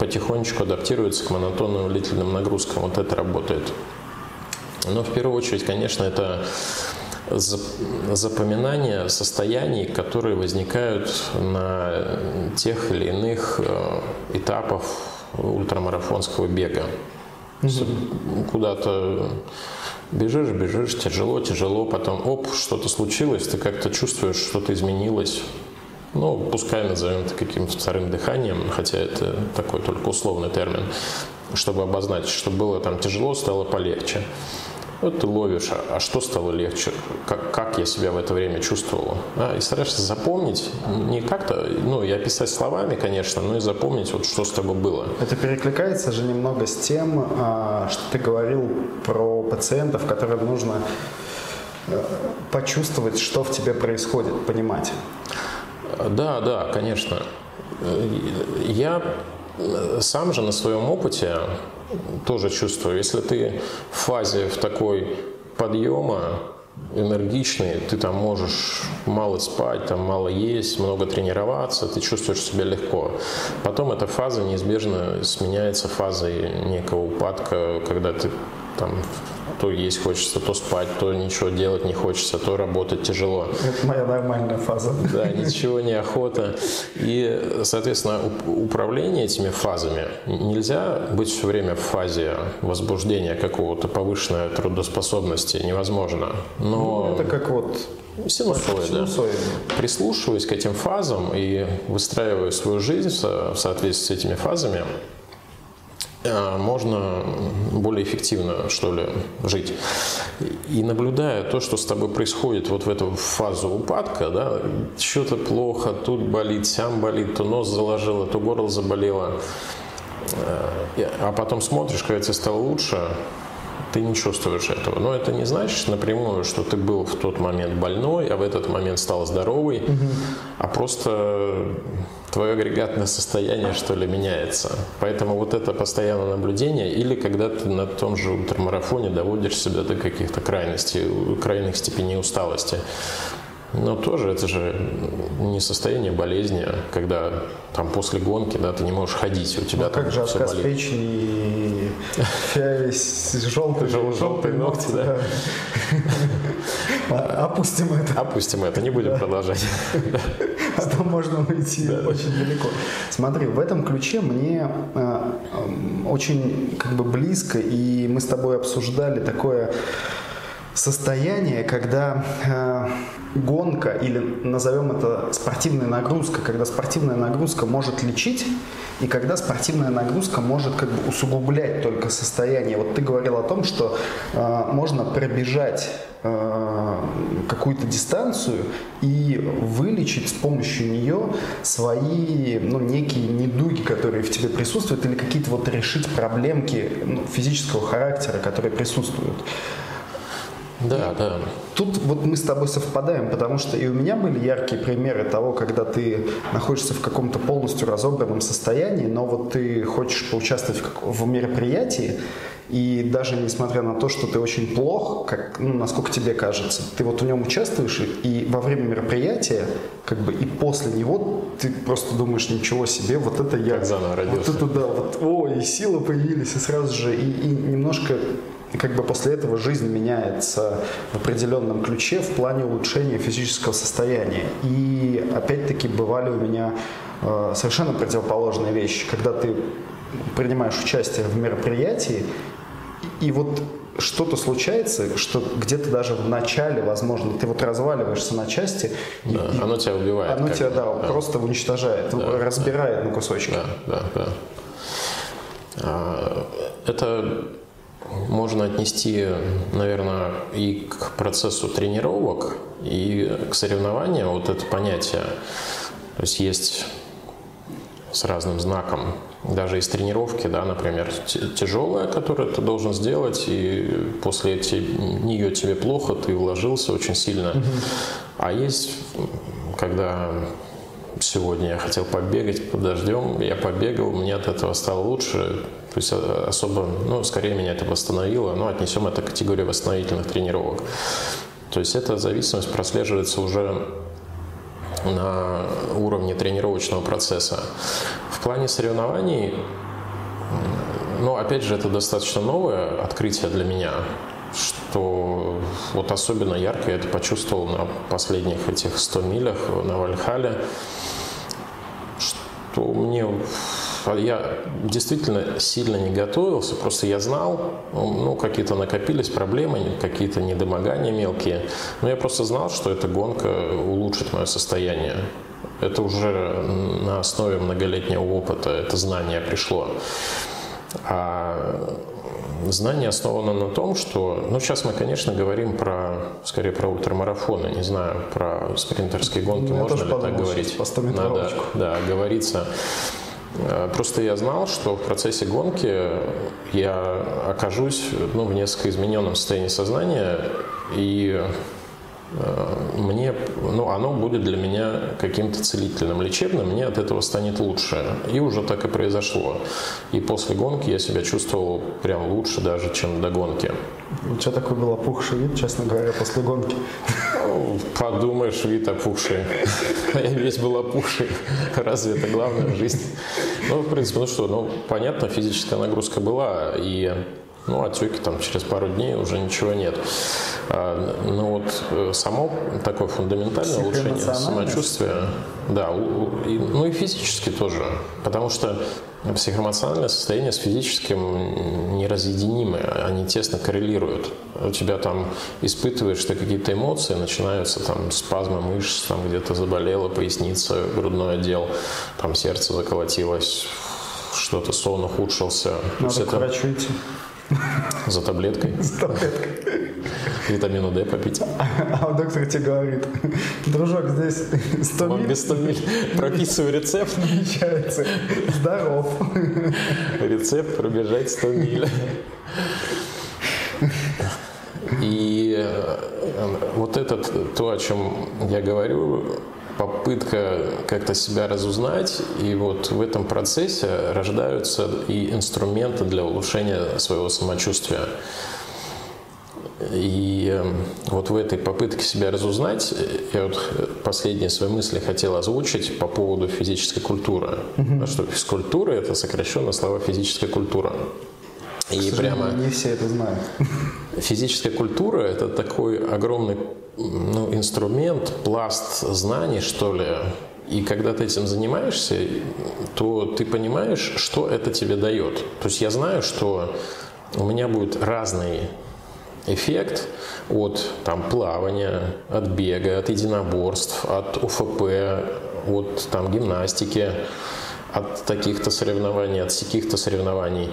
потихонечку адаптируются к монотонным длительным нагрузкам. Вот это работает. Но в первую очередь, конечно, это запоминание состояний, которые возникают на тех или иных э, этапах ультрамарафонского бега. Mm-hmm. Куда-то бежишь, бежишь, тяжело, тяжело, потом оп, что-то случилось, ты как-то чувствуешь, что-то изменилось. Ну, пускай назовем это каким-то вторым дыханием, хотя это такой только условный термин, чтобы обозначить, что было там тяжело, стало полегче. Вот ты ловишь, а, а что стало легче, как, как я себя в это время чувствовал. А, и стараешься запомнить, не как-то, ну, и описать словами, конечно, но и запомнить, вот что с тобой было. Это перекликается же немного с тем, а, что ты говорил про пациентов, которым нужно э, почувствовать, что в тебе происходит, понимать. Да, да, конечно. Я сам же на своем опыте тоже чувствую, если ты в фазе в такой подъема, энергичный, ты там можешь мало спать, там мало есть, много тренироваться, ты чувствуешь себя легко. Потом эта фаза неизбежно сменяется фазой некого упадка, когда ты там то есть хочется, то спать, то ничего делать не хочется, то работать тяжело. Это моя нормальная фаза. Да, ничего не охота. И, соответственно, управление этими фазами нельзя быть все время в фазе возбуждения какого-то повышенной трудоспособности невозможно. Но ну, это как вот синусоида. Прислушиваясь к этим фазам и выстраивая свою жизнь в соответствии с этими фазами, можно более эффективно, что ли, жить. И наблюдая то, что с тобой происходит вот в эту фазу упадка, да, что-то плохо, тут болит, сям болит, то нос заложило, то горло заболело, э, а потом смотришь, когда тебе стало лучше, ты не чувствуешь этого. Но это не значит напрямую, что ты был в тот момент больной, а в этот момент стал здоровый, угу. а просто твое агрегатное состояние, что ли, меняется. Поэтому вот это постоянное наблюдение, или когда ты на том же ультрамарафоне доводишь себя до каких-то крайностей, крайних степеней усталости, но тоже это же не состояние болезни, когда там после гонки, да, ты не можешь ходить, у тебя ну, там как же все отказ болит. печени, желтый, желтые ногти, да. Опустим это. Опустим это, не будем продолжать. А то можно уйти очень далеко. Смотри, в этом ключе мне э, очень как бы близко, и мы с тобой обсуждали такое состояние, когда э, гонка или назовем это спортивная нагрузка, когда спортивная нагрузка может лечить и когда спортивная нагрузка может как бы усугублять только состояние. Вот ты говорил о том, что э, можно пробежать э, какую-то дистанцию и вылечить с помощью нее свои ну, некие недуги, которые в тебе присутствуют, или какие-то вот решить проблемки ну, физического характера, которые присутствуют. Да, да. Тут вот мы с тобой совпадаем, потому что и у меня были яркие примеры того, когда ты находишься в каком-то полностью разобранном состоянии, но вот ты хочешь поучаствовать в, в мероприятии, и даже несмотря на то, что ты очень плох, как, ну, насколько тебе кажется, ты вот в нем участвуешь, и во время мероприятия, как бы и после него ты просто думаешь, ничего себе, вот это я. Как заново родился. Вот это да, вот, о, и силы появились, и сразу же, и, и немножко и как бы после этого жизнь меняется в определенном ключе в плане улучшения физического состояния. И опять-таки бывали у меня э, совершенно противоположные вещи, когда ты принимаешь участие в мероприятии, и вот что-то случается, что где-то даже в начале, возможно, ты вот разваливаешься на части. Да, и, оно тебя убивает. Оно тебя, да, да, просто уничтожает, да, разбирает да, на кусочки. Да, да, да. А, это можно отнести, наверное, и к процессу тренировок, и к соревнованиям вот это понятие. То есть есть с разным знаком. Даже из тренировки, да, например, тяжелая, которую ты должен сделать, и после нее тебе плохо, ты вложился очень сильно. А есть, когда сегодня я хотел побегать под дождем, я побегал, мне от этого стало лучше, то есть э, особо, ну, скорее меня это восстановило, но отнесем это к категории восстановительных тренировок. То есть эта зависимость прослеживается уже на уровне тренировочного процесса. В плане соревнований, ну, опять же, это достаточно новое открытие для меня, что вот особенно ярко я это почувствовал на последних этих 100 милях на Вальхале, что мне я действительно сильно не готовился, просто я знал, ну, какие-то накопились проблемы, какие-то недомогания мелкие, но я просто знал, что эта гонка улучшит мое состояние. Это уже на основе многолетнего опыта, это знание пришло. А знание основано на том, что, ну, сейчас мы, конечно, говорим про, скорее, про ультрамарафоны, не знаю, про спринтерские гонки, ну, можно ли так говорить? Надо, да, говорится. Э, просто я знал, что в процессе гонки я окажусь ну, в несколько измененном состоянии сознания, и мне, ну, оно будет для меня каким-то целительным, лечебным, мне от этого станет лучше. И уже так и произошло. И после гонки я себя чувствовал прям лучше даже, чем до гонки. У тебя такой был опухший вид, честно говоря, после гонки? Подумаешь, вид опухший. Я весь был опухший. Разве это главное в жизни? Ну, в принципе, ну что, ну, понятно, физическая нагрузка была, и ну, отеки там через пару дней уже ничего нет. А, ну вот э, само такое фундаментальное улучшение самочувствия, да, и, ну и физически тоже, потому что психоэмоциональное состояние с физическим неразъединимы, они тесно коррелируют. У тебя там испытываешь ты какие-то эмоции, начинаются там спазмы мышц, там где-то заболело, поясница, грудной отдел, там сердце заколотилось, что-то сон ухудшился. Надо к врачу идти. За таблеткой? За таблеткой. Витамину D попить. А доктор тебе говорит, дружок, здесь 100 миль. без 100 миль. Прописываю рецепт. Намечается. Здоров. Рецепт пробежать 100 миль. И э, вот это то, о чем я говорю, попытка как-то себя разузнать, и вот в этом процессе рождаются и инструменты для улучшения своего самочувствия. И эм, вот в этой попытке себя разузнать, я вот последние свои мысли хотел озвучить по поводу физической культуры. Угу. Что физкультура – это сокращенно слова физическая культура. И прямо не все это знают. Физическая культура – это такой огромный ну, инструмент, пласт знаний, что ли. И когда ты этим занимаешься, то ты понимаешь, что это тебе дает. То есть я знаю, что у меня будет разный эффект от там, плавания, от бега, от единоборств, от УФП, от там, гимнастики, от таких-то соревнований, от каких-то соревнований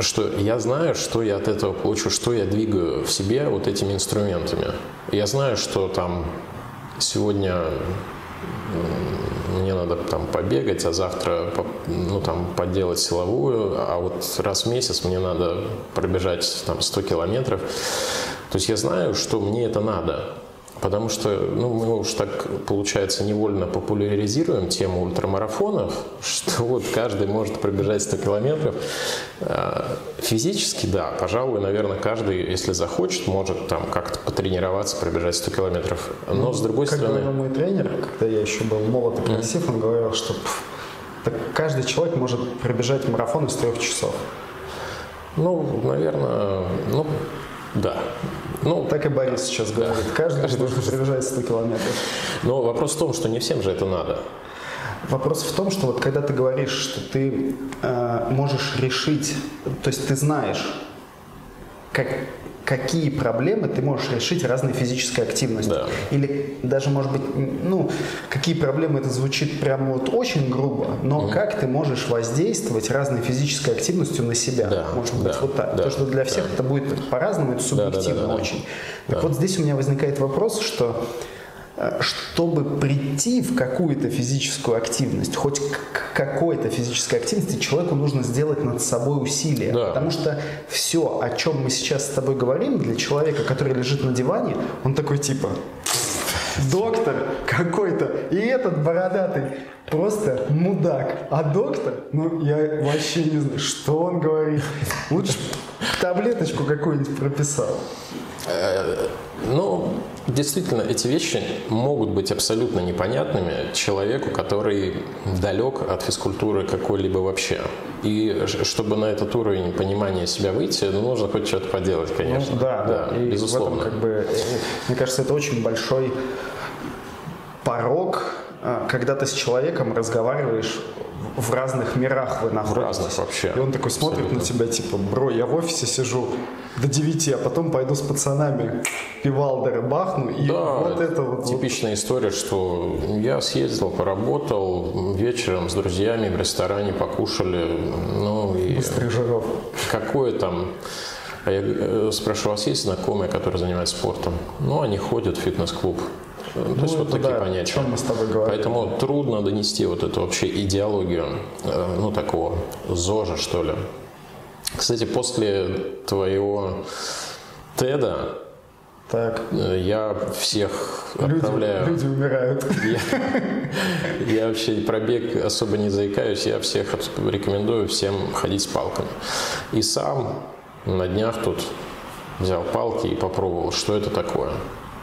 что я знаю, что я от этого получу, что я двигаю в себе вот этими инструментами. Я знаю, что там сегодня мне надо там побегать, а завтра ну, там, поделать силовую, а вот раз в месяц мне надо пробежать там 100 километров. То есть я знаю, что мне это надо. Потому что ну, мы уж так, получается, невольно популяризируем тему ультрамарафонов, что вот каждый может пробежать 100 километров. А, физически, да, пожалуй, наверное, каждый, если захочет, может там как-то потренироваться, пробежать 100 километров. Но, с другой как стороны... Как говорил мой тренер, когда я еще был молод и красив, он говорил, что так каждый человек может пробежать марафон из трех часов. Ну, наверное, ну, да. Ну, так и Борис сейчас говорит. Каждый, каждый должен пробежать 100 километров. Но вопрос в том, что не всем же это надо. Вопрос в том, что вот когда ты говоришь, что ты э, можешь решить, то есть ты знаешь, как, какие проблемы ты можешь решить разной физической активностью. Да. Или даже, может быть, ну, какие проблемы, это звучит прямо вот очень грубо, но mm как ты можешь воздействовать разной физической активностью на себя. Да. Может быть, да. вот так. Да. То, что для всех да. это будет по-разному, это субъективно да, да, да, да, очень. Да. Так вот здесь у меня возникает вопрос, что чтобы прийти в какую-то физическую активность, хоть к какой-то физической активности, человеку нужно сделать над собой усилие. Да. Потому что все, о чем мы сейчас с тобой говорим, для человека, который лежит на диване, он такой типа, доктор какой-то, и этот бородатый просто мудак. А доктор, ну, я вообще не знаю, что он говорит. Лучше таблеточку какую-нибудь прописал. Э, ну, действительно, эти вещи могут быть абсолютно непонятными человеку, который далек от физкультуры какой-либо вообще. И чтобы на этот уровень понимания себя выйти, ну, нужно хоть что-то поделать, конечно. Ну, да, да, и безусловно. этом, как бы, э, мне кажется, это очень большой порог, когда ты с человеком разговариваешь в разных мирах вы находитесь. В разных вообще. И он такой смотрит Абсолютно. на тебя, типа, бро, я в офисе сижу до 9, а потом пойду с пацанами пивалдеры бахну, и да, вот это вот. Типичная вот. история, что я съездил, поработал, вечером с друзьями в ресторане покушали, ну и... Быстрых жиров. Какое там... А я э, спрашиваю, у вас есть знакомые, которые занимаются спортом? Ну, они ходят в фитнес-клуб. Ну, То есть вот такие да, понятия. Чем мы с тобой говорим. Поэтому трудно донести вот эту вообще идеологию, э, ну, такого ЗОЖа, что ли. Кстати, после твоего Теда так. Э, я всех люди, отправляю. Люди умирают. Я, я вообще про бег особо не заикаюсь. Я всех рекомендую всем ходить с палками. И сам на днях тут взял палки и попробовал, что это такое.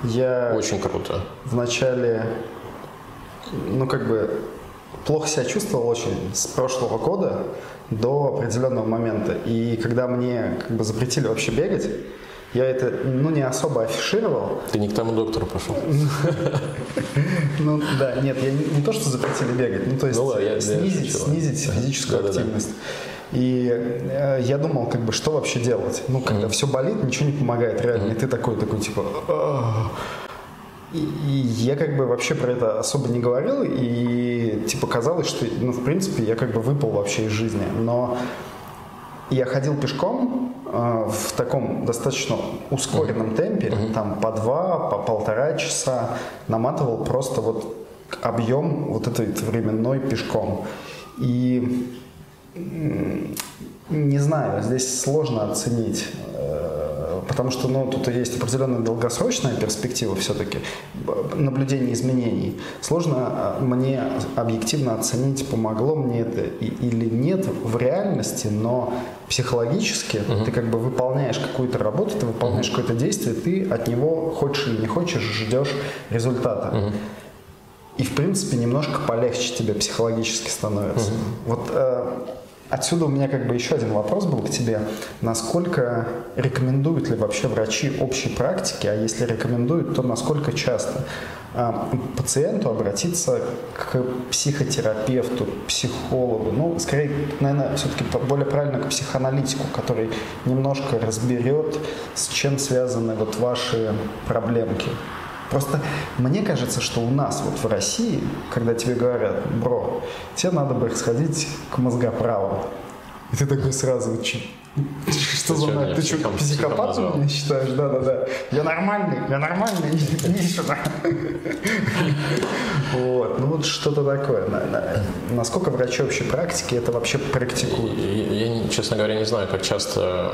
Я Очень круто. Вначале, ну как бы, плохо себя чувствовал очень с прошлого года до определенного момента. И когда мне как бы запретили вообще бегать, я это, ну, не особо афишировал. Ты не к тому доктору пошел? Ну, да, нет, я не то, что запретили бегать, ну, то есть снизить физическую активность. И э, я думал, как бы, что вообще делать? Ну, когда mm-hmm. все болит, ничего не помогает, реально. Mm-hmm. И ты такой, такой, типа... И, и я как бы вообще про это особо не говорил, и типа казалось, что, ну, в принципе, я как бы выпал вообще из жизни. Но я ходил пешком э, в таком достаточно ускоренном mm-hmm. темпе, mm-hmm. там по два, по полтора часа, наматывал просто вот объем вот этой временной пешком. И не знаю, здесь сложно оценить, э, потому что ну, тут есть определенная долгосрочная перспектива все-таки наблюдения изменений. Сложно э, мне объективно оценить, помогло мне это или нет в реальности, но психологически uh-huh. ты как бы выполняешь какую-то работу, ты выполняешь uh-huh. какое-то действие, ты от него хочешь или не хочешь ждешь результата. Uh-huh. И в принципе немножко полегче тебе психологически становится. Uh-huh. Вот э, отсюда у меня как бы еще один вопрос был к тебе. Насколько рекомендуют ли вообще врачи общей практики, а если рекомендуют, то насколько часто а, пациенту обратиться к психотерапевту, психологу, ну, скорее, наверное, все-таки более правильно к психоаналитику, который немножко разберет, с чем связаны вот ваши проблемки. Просто мне кажется, что у нас вот в России, когда тебе говорят, бро, тебе надо бы сходить к мозгоправу, и ты такой сразу, что за мной? Ты что, психопатом меня считаешь? Да-да-да. Я нормальный, я нормальный, иди сюда. Вот, ну вот что-то такое. Насколько врачи общей практики это вообще практикуют? Я, честно говоря, не знаю, как часто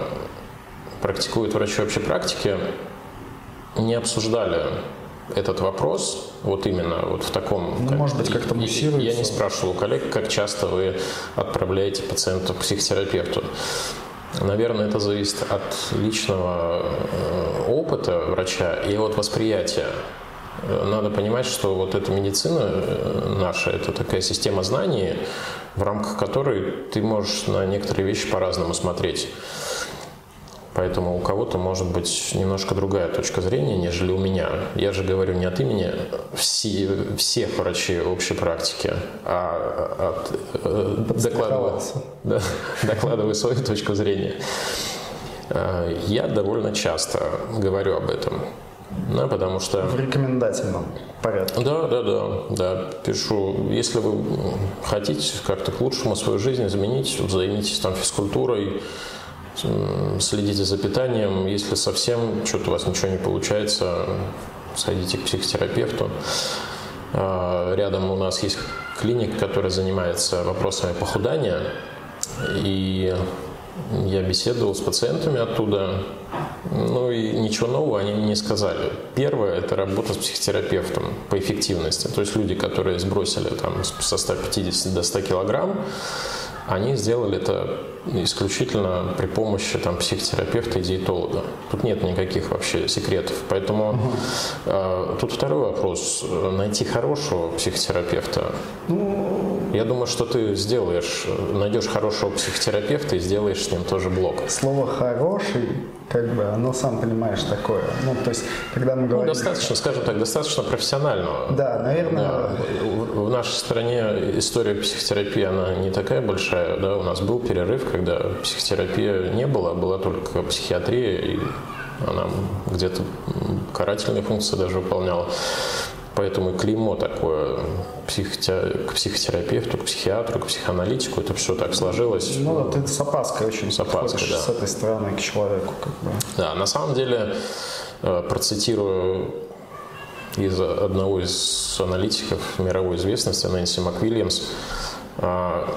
практикуют врачи общей практики. Не обсуждали этот вопрос, вот именно вот в таком... Ну, как, может быть, как-то муссируется. Я не спрашивал у коллег, как часто вы отправляете пациента к психотерапевту. Наверное, это зависит от личного э, опыта врача и от восприятия. Надо понимать, что вот эта медицина э, наша, это такая система знаний, в рамках которой ты можешь на некоторые вещи по-разному смотреть. Поэтому у кого-то может быть немножко другая точка зрения, нежели у меня. Я же говорю не от имени все, всех врачей общей практики, а от, э, докладываю, да, докладываю свою точку зрения. Э, я довольно часто говорю об этом. Да, потому что... В рекомендательном порядке. Да, да, да, да. Пишу, если вы хотите как-то к лучшему свою жизнь изменить, займитесь там физкультурой, следите за питанием. Если совсем что-то у вас ничего не получается, сходите к психотерапевту. А, рядом у нас есть клиника, которая занимается вопросами похудания. И я беседовал с пациентами оттуда, ну и ничего нового они не сказали. Первое – это работа с психотерапевтом по эффективности. То есть люди, которые сбросили там, со 150 до 100 килограмм, они сделали это исключительно при помощи там, психотерапевта и диетолога. Тут нет никаких вообще секретов. Поэтому угу. э, тут второй вопрос. Найти хорошего психотерапевта. Ну, я думаю, что ты сделаешь, найдешь хорошего психотерапевта и сделаешь с ним тоже блог. Слово «хороший» как бы, оно, сам понимаешь, такое. Ну, то есть, когда мы ну, говорим... Ну, достаточно, скажем так, достаточно профессионального. Да, наверное... Да. В, в нашей стране история психотерапии, она не такая большая, да, у нас был перерыв, когда психотерапия не было, была только психиатрия, и она где-то карательные функции даже выполняла. Поэтому и клеймо такое к психотерапевту, к психиатру, к психоаналитику, это все так сложилось. Ну да, ты с опаской очень с опаской, да. с этой стороны к человеку. Как бы. Да, на самом деле, э, процитирую из одного из аналитиков мировой известности, Нэнси МакВильямс, э,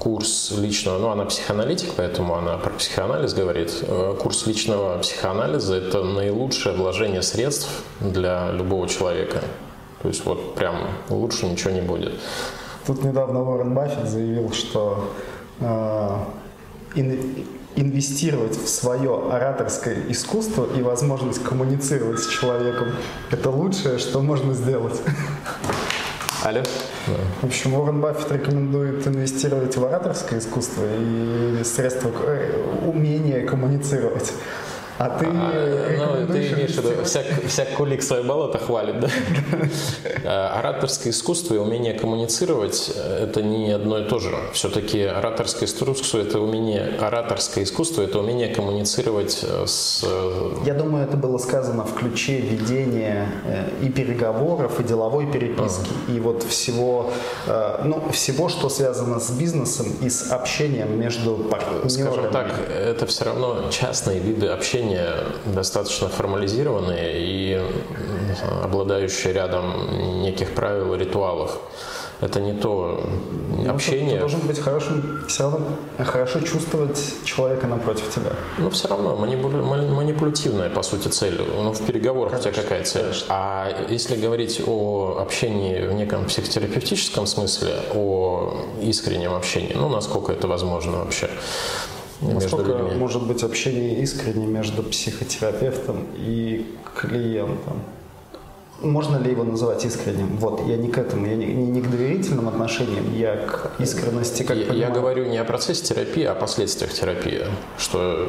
курс личного, ну она психоаналитик, поэтому она про психоанализ говорит. Э, курс личного психоанализа – это наилучшее вложение средств для любого человека. То есть вот прям лучше ничего не будет. Тут недавно Уоррен Баффет заявил, что э, ин, инвестировать в свое ораторское искусство и возможность коммуницировать с человеком – это лучшее, что можно сделать. Алло. В общем, Уоррен Баффет рекомендует инвестировать в ораторское искусство и средства э, умения коммуницировать. А ты а, ну, ты имеешь в виду, всяк, всяк кулик свое болото хвалит, да? А, ораторское искусство и умение коммуницировать – это не одно и то же. Все-таки ораторское искусство – это умение, ораторское искусство – это умение коммуницировать э, с… Э, Я думаю, это было сказано в ключе ведения э, и переговоров, и деловой переписки, и вот всего, ну, всего, что связано с бизнесом и с общением между партнерами. Скажем так, это все равно частные виды общения общения достаточно формализированные и обладающие рядом неких правил и ритуалов. Это не то ну, общение. Ты должен быть хорошим, все равно хорошо чувствовать человека напротив тебя. Ну, все равно манипуля, манипулятивная, по сути, цель. Ну, в переговорах конечно, у тебя какая цель? Конечно. А если говорить о общении в неком психотерапевтическом смысле, о искреннем общении, ну, насколько это возможно вообще, Насколько людьми. может быть общение искренне между психотерапевтом и клиентом? можно ли его называть искренним? Вот, я не к этому, я не, не к доверительным отношениям, я к искренности, как я, я говорю не о процессе терапии, а о последствиях терапии. Что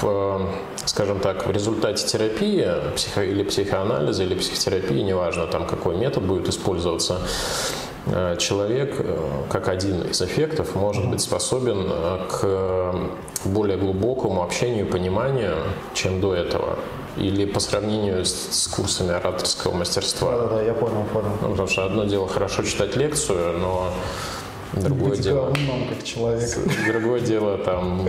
в, скажем так, в результате терапии психо, или психоанализа, или психотерапии, неважно там какой метод будет использоваться, э, человек, э, как один из эффектов, может быть способен э, к более глубокому общению и пониманию, чем до этого. Или по сравнению с, с курсами ораторского мастерства. Да-да-да, я понял, понял. Ну, потому что одно дело хорошо читать лекцию, но Другое быть дело. говном, как человек. Другое дело там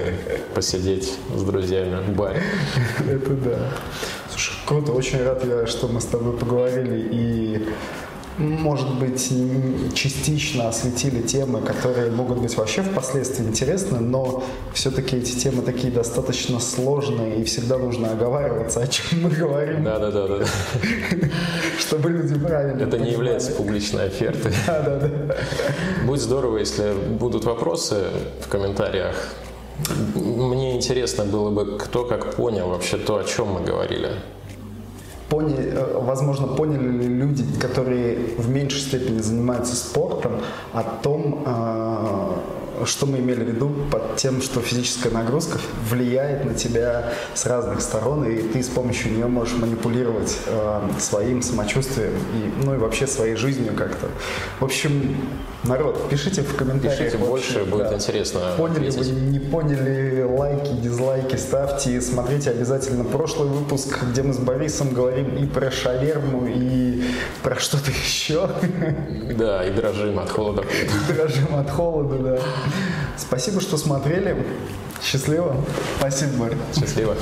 посидеть с друзьями в баре. Это да. Слушай, круто, очень рад я, что мы с тобой поговорили и может быть, частично осветили темы, которые могут быть вообще впоследствии интересны, но все-таки эти темы такие достаточно сложные, и всегда нужно оговариваться, о чем мы говорим. Да, да, да, да. Чтобы люди правильно Это не является публичной офертой. Да, да, да. Будет здорово, если будут вопросы в комментариях. Мне интересно было бы, кто как понял вообще то, о чем мы говорили поняли, э, возможно, поняли ли люди, которые в меньшей степени занимаются спортом, о том, э, что мы имели в виду под тем, что физическая нагрузка влияет на тебя с разных сторон, и ты с помощью нее можешь манипулировать э, своим самочувствием и, ну и вообще своей жизнью как-то. В общем, народ, пишите в комментариях. Пишите больше, да. будет интересно. Поняли ответить. вы, не поняли, лайки, дизлайки ставьте, смотрите обязательно прошлый выпуск, где мы с Борисом говорим и про шаверму, и про что-то еще. Да, и дрожим от холода. И дрожим от холода, да. Спасибо, что смотрели. Счастливо. Спасибо, Боря. Счастливо.